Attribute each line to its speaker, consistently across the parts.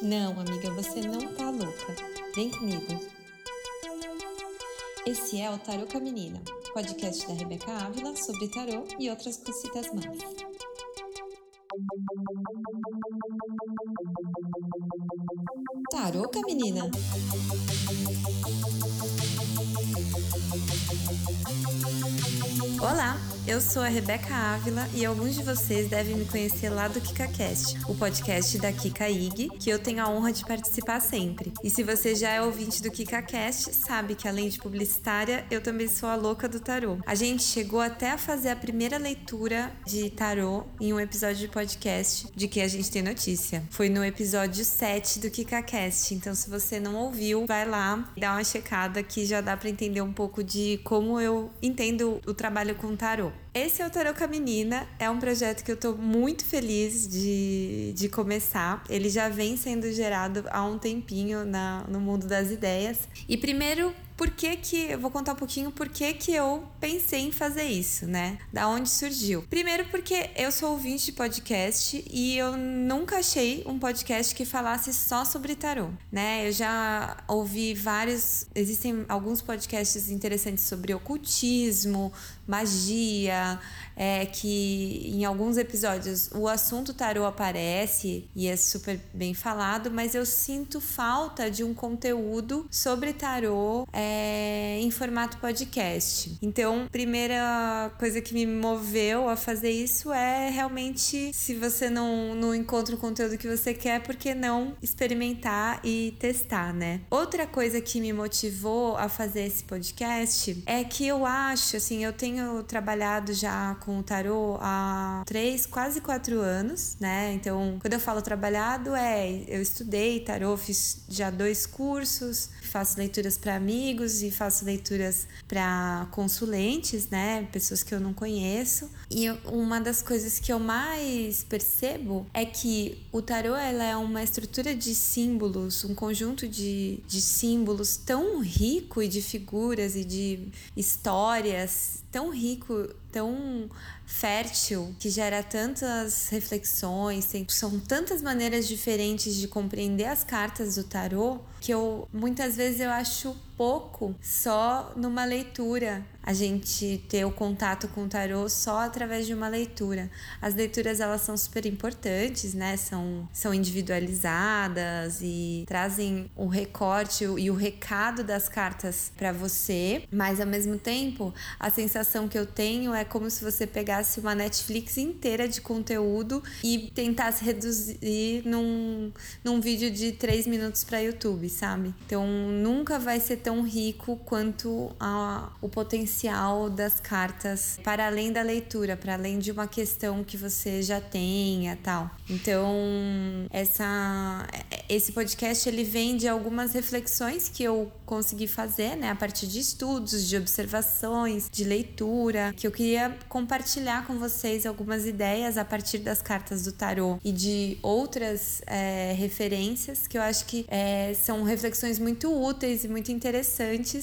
Speaker 1: Não, amiga, você não tá louca. Vem comigo. Esse é o Tarô com a Menina, podcast da Rebeca Ávila sobre tarô e outras cositas más. Tarô com a Menina. Olá, eu sou a Rebeca Ávila e alguns de vocês devem me conhecer lá do KikaCast, o podcast da Kika Ig, que eu tenho a honra de participar sempre. E se você já é ouvinte do KikaCast, sabe que além de publicitária, eu também sou a louca do tarô. A gente chegou até a fazer a primeira leitura de tarô em um episódio de podcast de que a gente tem notícia. Foi no episódio 7 do KikaCast, então se você não ouviu, vai lá, dá uma checada que já dá para entender um pouco de como eu entendo o trabalho com tarô. Esse é o Tarô com a Menina, é um projeto que eu tô muito feliz de, de começar. Ele já vem sendo gerado há um tempinho na, no mundo das ideias. E primeiro, por que que eu vou contar um pouquinho por que que eu pensei em fazer isso, né? Da onde surgiu? Primeiro porque eu sou ouvinte de podcast e eu nunca achei um podcast que falasse só sobre tarô, né? Eu já ouvi vários, existem alguns podcasts interessantes sobre ocultismo, magia, é que em alguns episódios o assunto tarô aparece e é super bem falado, mas eu sinto falta de um conteúdo sobre tarô é, em formato podcast. Então, primeira coisa que me moveu a fazer isso é realmente se você não, não encontra o conteúdo que você quer, por que não experimentar e testar, né? Outra coisa que me motivou a fazer esse podcast é que eu acho, assim, eu tenho trabalhado já com o tarô há três, quase quatro anos, né? Então, quando eu falo trabalhado, é eu estudei tarô, fiz já dois cursos, faço leituras para amigos e faço leituras para consulentes, né? Pessoas que eu não conheço. E uma das coisas que eu mais percebo é que o tarô ela é uma estrutura de símbolos, um conjunto de, de símbolos tão rico e de figuras e de histórias tão rico, tão fértil, que gera tantas reflexões, tem, são tantas maneiras diferentes de compreender as cartas do tarô que eu muitas vezes eu acho pouco só numa leitura a gente ter o contato com o tarô só através de uma leitura. As leituras elas são super importantes, né? São, são individualizadas e trazem o recorte e o recado das cartas para você, mas ao mesmo tempo a sensação que eu tenho é como se você pegasse uma Netflix inteira de conteúdo e tentasse reduzir num, num vídeo de três minutos para YouTube, sabe? Então nunca vai ser tão rico quanto a, o potencial das cartas para além da leitura, para além de uma questão que você já tenha, tal. Então, essa esse podcast ele vem de algumas reflexões que eu consegui fazer, né, a partir de estudos, de observações, de leitura, que eu queria compartilhar com vocês algumas ideias a partir das cartas do tarô e de outras é, referências que eu acho que é, são reflexões muito úteis e muito interessantes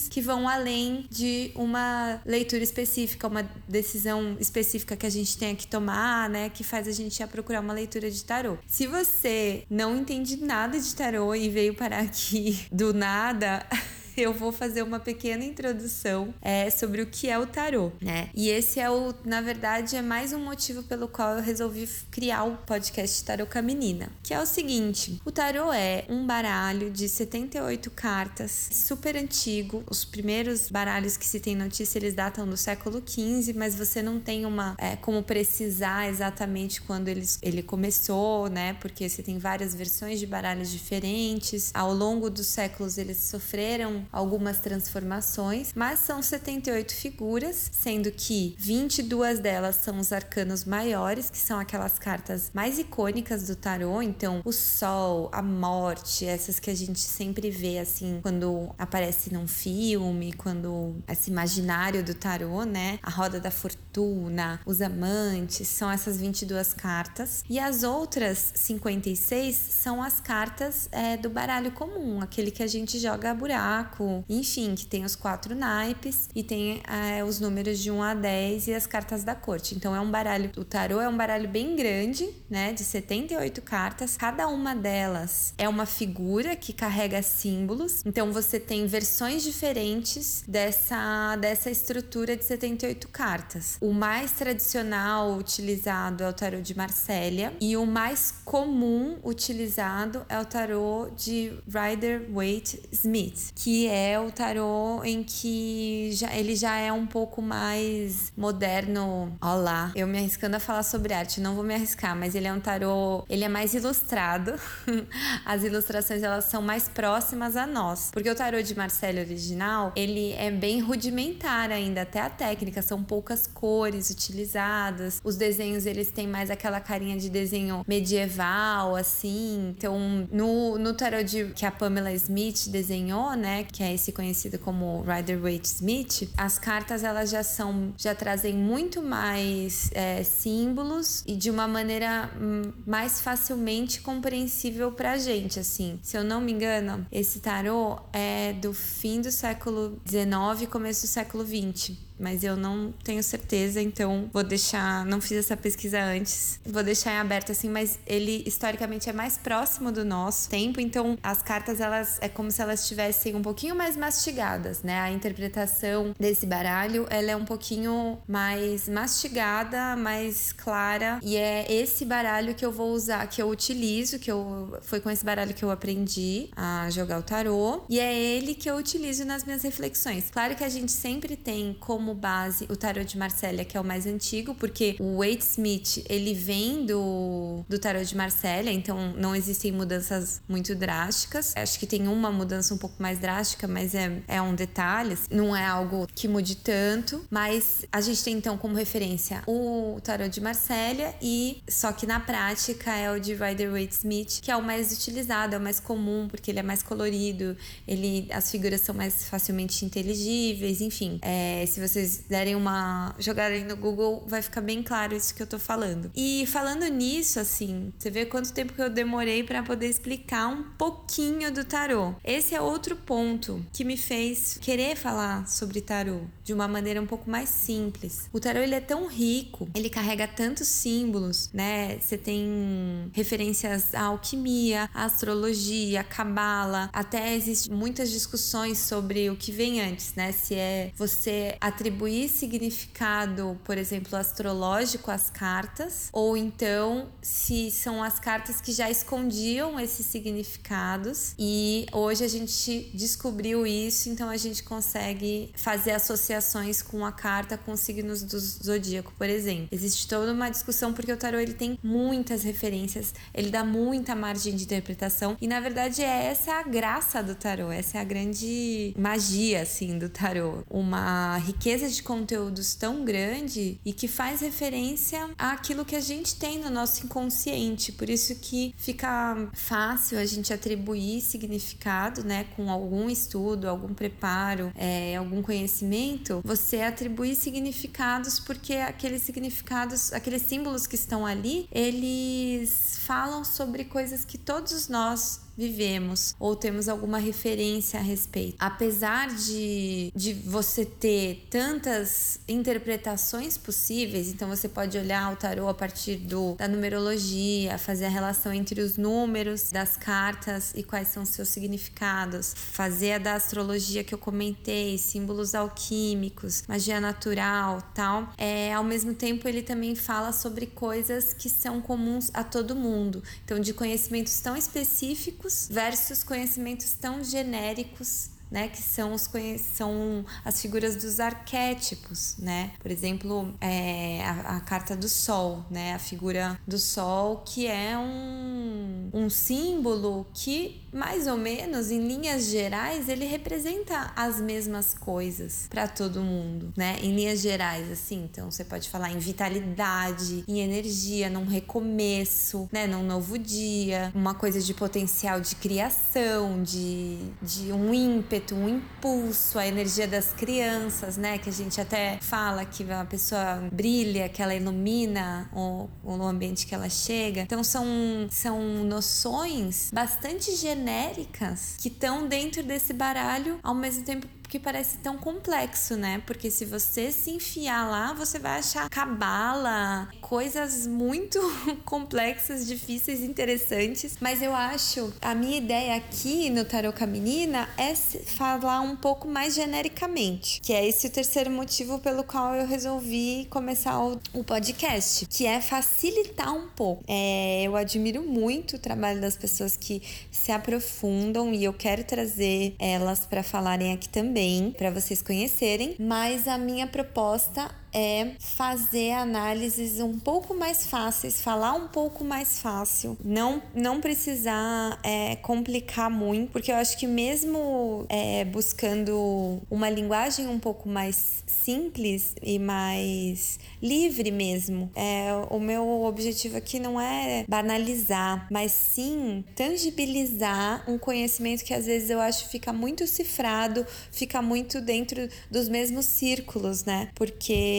Speaker 1: que vão além de uma leitura específica, uma decisão específica que a gente tenha que tomar, né, que faz a gente ir procurar uma leitura de tarô. Se você não entende nada de tarô e veio parar aqui do nada, eu vou fazer uma pequena introdução é, sobre o que é o tarô, né? E esse é o, na verdade, é mais um motivo pelo qual eu resolvi criar o podcast Tarô com a Menina, que é o seguinte: o tarô é um baralho de 78 cartas, super antigo. Os primeiros baralhos que se tem notícia eles datam do século XV, mas você não tem uma é, como precisar exatamente quando ele, ele começou, né? Porque você tem várias versões de baralhos diferentes. Ao longo dos séculos eles sofreram algumas transformações, mas são 78 figuras, sendo que 22 delas são os arcanos maiores, que são aquelas cartas mais icônicas do tarô, então o sol, a morte, essas que a gente sempre vê assim quando aparece num filme, quando esse imaginário do tarô, né? A roda da fortuna fortuna, os amantes, são essas 22 cartas. E as outras 56 são as cartas é, do baralho comum, aquele que a gente joga buraco, enfim, que tem os quatro naipes e tem é, os números de 1 a 10 e as cartas da corte. Então é um baralho, o tarô é um baralho bem grande, né, de 78 cartas. Cada uma delas é uma figura que carrega símbolos. Então você tem versões diferentes dessa dessa estrutura de 78 cartas. O mais tradicional utilizado é o tarô de Marsella e o mais comum utilizado é o tarô de Rider Waite Smith, que é o tarô em que já, ele já é um pouco mais moderno. Olá, eu me arriscando a falar sobre arte, não vou me arriscar, mas ele é um tarô, ele é mais ilustrado. As ilustrações elas são mais próximas a nós, porque o tarô de Marsella original, ele é bem rudimentar ainda, até a técnica, são poucas cores utilizadas. Os desenhos eles têm mais aquela carinha de desenho medieval assim. Então, no no tarot de, que a Pamela Smith desenhou, né, que é esse conhecido como Rider Waite Smith, as cartas elas já são, já trazem muito mais é, símbolos e de uma maneira hum, mais facilmente compreensível pra gente, assim. Se eu não me engano, esse tarô é do fim do século XIX começo do século XX mas eu não tenho certeza, então vou deixar, não fiz essa pesquisa antes, vou deixar em aberto assim, mas ele historicamente é mais próximo do nosso tempo, então as cartas elas é como se elas estivessem um pouquinho mais mastigadas, né? A interpretação desse baralho, ela é um pouquinho mais mastigada, mais clara, e é esse baralho que eu vou usar, que eu utilizo, que eu foi com esse baralho que eu aprendi a jogar o tarô, e é ele que eu utilizo nas minhas reflexões. Claro que a gente sempre tem como como base o tarot de Marsella, que é o mais antigo, porque o Wade Smith, ele vem do, do tarot de Marsella, então não existem mudanças muito drásticas. Acho que tem uma mudança um pouco mais drástica, mas é, é um detalhe, assim, não é algo que mude tanto. Mas a gente tem então como referência o tarot de Marsella e só que na prática é o de Rider Waite Smith, que é o mais utilizado, é o mais comum, porque ele é mais colorido, ele as figuras são mais facilmente inteligíveis, enfim. É, se você vocês derem uma jogarem no Google, vai ficar bem claro isso que eu tô falando. E falando nisso, assim, você vê quanto tempo que eu demorei para poder explicar um pouquinho do tarô. Esse é outro ponto que me fez querer falar sobre tarô de uma maneira um pouco mais simples. O tarô ele é tão rico, ele carrega tantos símbolos, né? Você tem referências à alquimia, à astrologia, cabala, até existem muitas discussões sobre o que vem antes, né? Se é você atribuir atribuir significado, por exemplo, astrológico às cartas, ou então se são as cartas que já escondiam esses significados e hoje a gente descobriu isso, então a gente consegue fazer associações com a carta com os signos do zodíaco, por exemplo. Existe toda uma discussão porque o tarô ele tem muitas referências, ele dá muita margem de interpretação e na verdade é essa a graça do tarô, essa é a grande magia assim do tarô, uma riqueza riqueza de conteúdos tão grande e que faz referência àquilo que a gente tem no nosso inconsciente. Por isso que fica fácil a gente atribuir significado, né, com algum estudo, algum preparo, é, algum conhecimento, você atribuir significados porque aqueles significados, aqueles símbolos que estão ali, eles falam sobre coisas que todos nós vivemos ou temos alguma referência a respeito. Apesar de, de você ter tantas interpretações possíveis, então você pode olhar o tarô a partir do, da numerologia, fazer a relação entre os números das cartas e quais são seus significados, fazer a da astrologia que eu comentei, símbolos alquímicos, magia natural, tal. É, ao mesmo tempo ele também fala sobre coisas que são comuns a todo mundo. Então de conhecimentos tão específicos versus conhecimentos tão genéricos né, que são, os, são as figuras dos arquétipos, né? Por exemplo, é, a, a, carta do Sol, né? A figura do Sol, que é um, um símbolo que, mais ou menos, em linhas gerais, ele representa as mesmas coisas para todo mundo, né? Em linhas gerais, assim. Então, você pode falar em vitalidade, em energia, num recomeço, né? Num novo dia, uma coisa de potencial de criação, de, de um ímpeto ímpeto, um impulso, a energia das crianças, né? Que a gente até fala que a pessoa brilha, que ela ilumina o, o ambiente que ela chega. Então são, são noções bastante genéricas que estão dentro desse baralho, ao mesmo tempo que parece tão complexo, né? Porque se você se enfiar lá, você vai achar cabala, coisas muito complexas, difíceis, interessantes. Mas eu acho, a minha ideia aqui no Tarot com a Menina é falar um pouco mais genericamente, que é esse o terceiro motivo pelo qual eu resolvi começar o, o podcast, que é facilitar um pouco. É, eu admiro muito o trabalho das pessoas que se aprofundam e eu quero trazer elas para falarem aqui também também para vocês conhecerem, mas a minha proposta é fazer análises um pouco mais fáceis, falar um pouco mais fácil, não, não precisar é, complicar muito, porque eu acho que mesmo é, buscando uma linguagem um pouco mais simples e mais livre mesmo, é, o meu objetivo aqui não é banalizar, mas sim tangibilizar um conhecimento que às vezes eu acho fica muito cifrado, fica muito dentro dos mesmos círculos, né? Porque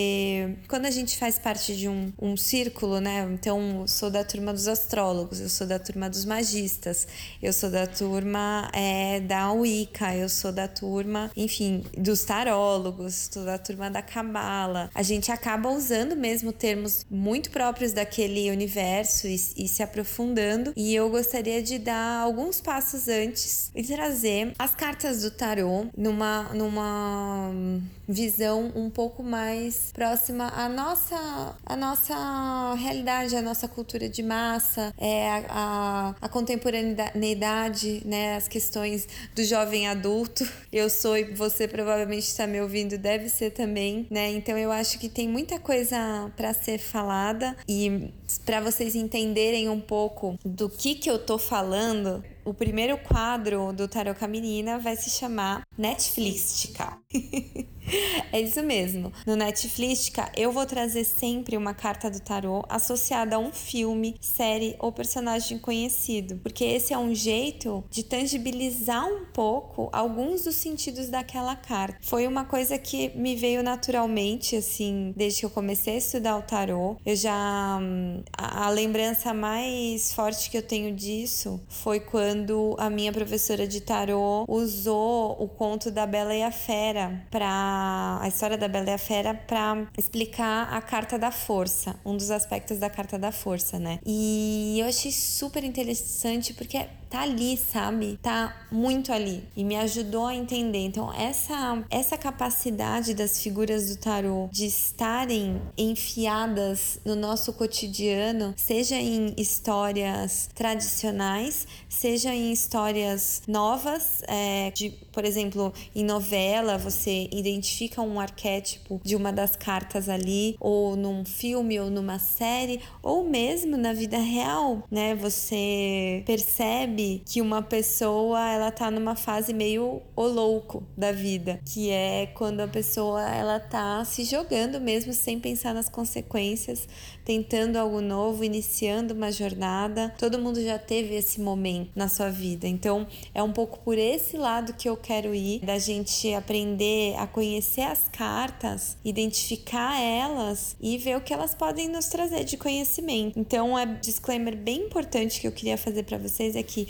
Speaker 1: quando a gente faz parte de um, um círculo, né? Então, eu sou da turma dos astrólogos, eu sou da turma dos magistas, eu sou da turma é, da Wicca, eu sou da turma, enfim, dos tarólogos, sou da turma da Cabala. A gente acaba usando mesmo termos muito próprios daquele universo e, e se aprofundando. E eu gostaria de dar alguns passos antes e trazer as cartas do tarô numa, numa visão um pouco mais próxima à nossa, à nossa realidade, à nossa cultura de massa, é, a, a, a contemporaneidade, né, as questões do jovem adulto. Eu sou e você provavelmente está me ouvindo, deve ser também, né? Então eu acho que tem muita coisa para ser falada e para vocês entenderem um pouco do que que eu tô falando, o primeiro quadro do a Menina vai se chamar Netflixtica. é isso mesmo. No Netflixtica, eu vou trazer sempre uma carta do tarot associada a um filme, série ou personagem conhecido, porque esse é um jeito de tangibilizar um pouco alguns dos sentidos daquela carta. Foi uma coisa que me veio naturalmente, assim, desde que eu comecei a estudar o tarot. Eu já. A, a lembrança mais forte que eu tenho disso foi quando a minha professora de tarot usou o conto da Bela e a Fera para a, história da Bela e a Fera para explicar a carta da força, um dos aspectos da carta da força, né? E eu achei super interessante porque tá ali, sabe? Tá muito ali e me ajudou a entender. Então, essa essa capacidade das figuras do tarô de estarem enfiadas no nosso cotidiano, seja em histórias tradicionais, seja em histórias novas, é, de, por exemplo, em novela, você identifica um arquétipo de uma das cartas ali, ou num filme ou numa série, ou mesmo na vida real, né? Você percebe percebe que uma pessoa ela tá numa fase meio o louco da vida, que é quando a pessoa ela tá se jogando mesmo sem pensar nas consequências, tentando algo novo, iniciando uma jornada. Todo mundo já teve esse momento na sua vida. Então, é um pouco por esse lado que eu quero ir, da gente aprender a conhecer as cartas, identificar elas e ver o que elas podem nos trazer de conhecimento. Então, é disclaimer bem importante que eu queria fazer para vocês é que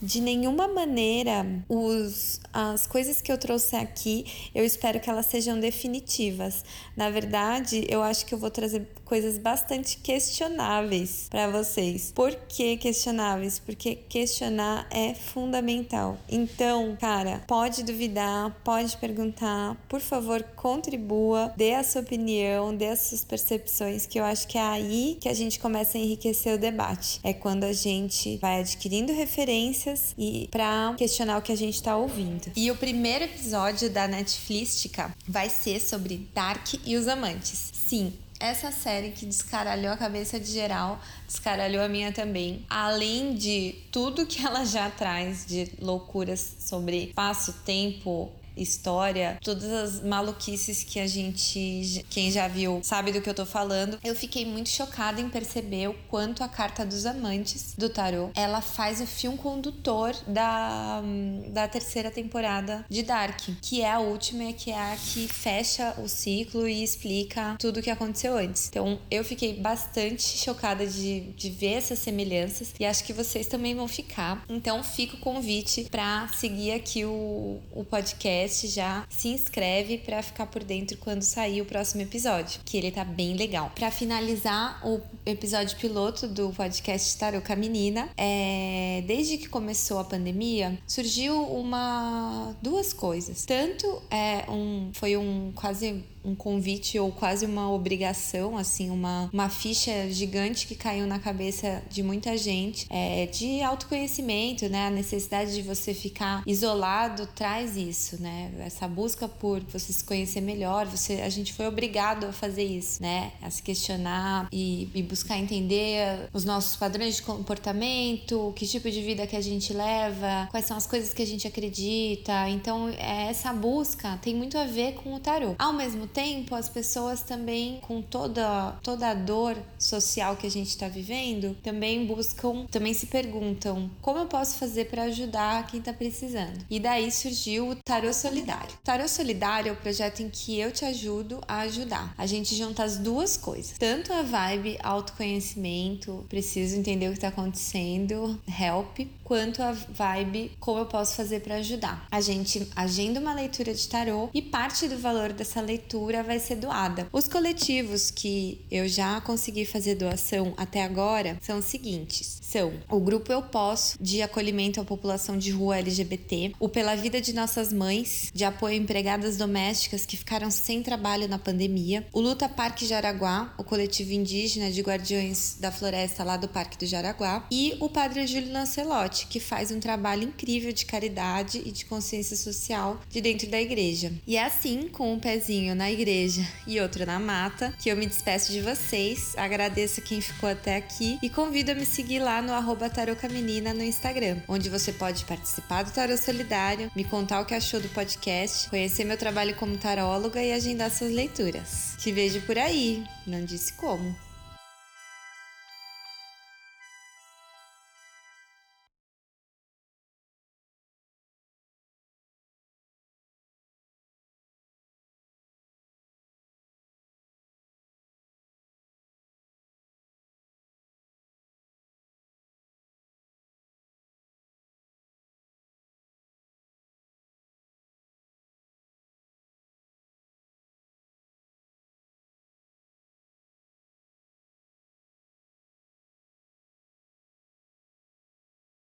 Speaker 1: de nenhuma maneira os, as coisas que eu trouxe aqui, eu espero que elas sejam definitivas. Na verdade, eu acho que eu vou trazer coisas bastante questionáveis para vocês. Por que questionáveis? Porque questionar é fundamental. Então, cara, pode duvidar, pode perguntar, por favor, contribua, dê a sua opinião, dê as suas percepções, que eu acho que é aí que a gente começa a enriquecer o debate. É quando a gente vai adquirindo referências e para questionar o que a gente está ouvindo. E o primeiro episódio da Netflixtica vai ser sobre Dark e os amantes. Sim, essa série que descaralhou a cabeça de geral, descaralhou a minha também. Além de tudo que ela já traz de loucuras sobre espaço, tempo, história, todas as maluquices que a gente, quem já viu, sabe do que eu tô falando. Eu fiquei muito chocada em perceber o quanto a carta dos amantes do tarô, ela faz o fio condutor da, da terceira temporada de Dark, que é a última, que é a que fecha o ciclo e explica tudo o que aconteceu antes. Então, eu fiquei bastante chocada de, de ver essas semelhanças e acho que vocês também vão ficar. Então, fica o convite para seguir aqui o, o podcast, já se inscreve para ficar por dentro quando sair o próximo episódio, que ele tá bem legal. Para finalizar o episódio piloto do podcast Tarô com a Menina, é, desde que começou a pandemia, surgiu uma duas coisas. Tanto é um foi um quase um convite ou quase uma obrigação, assim, uma, uma ficha gigante que caiu na cabeça de muita gente é, de autoconhecimento, né? A necessidade de você ficar isolado traz isso, né? Essa busca por você se conhecer melhor, você, a gente foi obrigado a fazer isso, né? A se questionar e, e buscar entender os nossos padrões de comportamento, que tipo de vida que a gente leva, quais são as coisas que a gente acredita. Então, é, essa busca tem muito a ver com o tarô. Ao mesmo tempo, as pessoas também, com toda, toda a dor social que a gente está vivendo, também buscam, também se perguntam como eu posso fazer para ajudar quem está precisando. E daí surgiu o Tarô Solidário. O Tarô Solidário é o projeto em que eu te ajudo a ajudar. A gente junta as duas coisas, tanto a vibe autoconhecimento, preciso entender o que está acontecendo, help, quanto a vibe como eu posso fazer para ajudar. A gente agenda uma leitura de tarô e parte do valor dessa leitura vai ser doada. Os coletivos que eu já consegui fazer doação até agora são os seguintes: são o Grupo Eu Posso, de acolhimento à população de rua LGBT, o Pela Vida de Nossas Mães, de apoio a empregadas domésticas que ficaram sem trabalho na pandemia, o Luta Parque Jaraguá, o coletivo indígena de guardiões da floresta lá do Parque do Jaraguá, e o Padre Júlio Lancelotti, que faz um trabalho incrível de caridade e de consciência social de dentro da igreja. E é assim, com um pezinho na igreja e outro na mata, que eu me despeço de vocês. Agradeço quem ficou até aqui e convido a me seguir lá no arroba Menina no Instagram, onde você pode participar do Tarô Solidário, me contar o que achou do podcast, conhecer meu trabalho como taróloga e agendar suas leituras. Te vejo por aí, não disse como.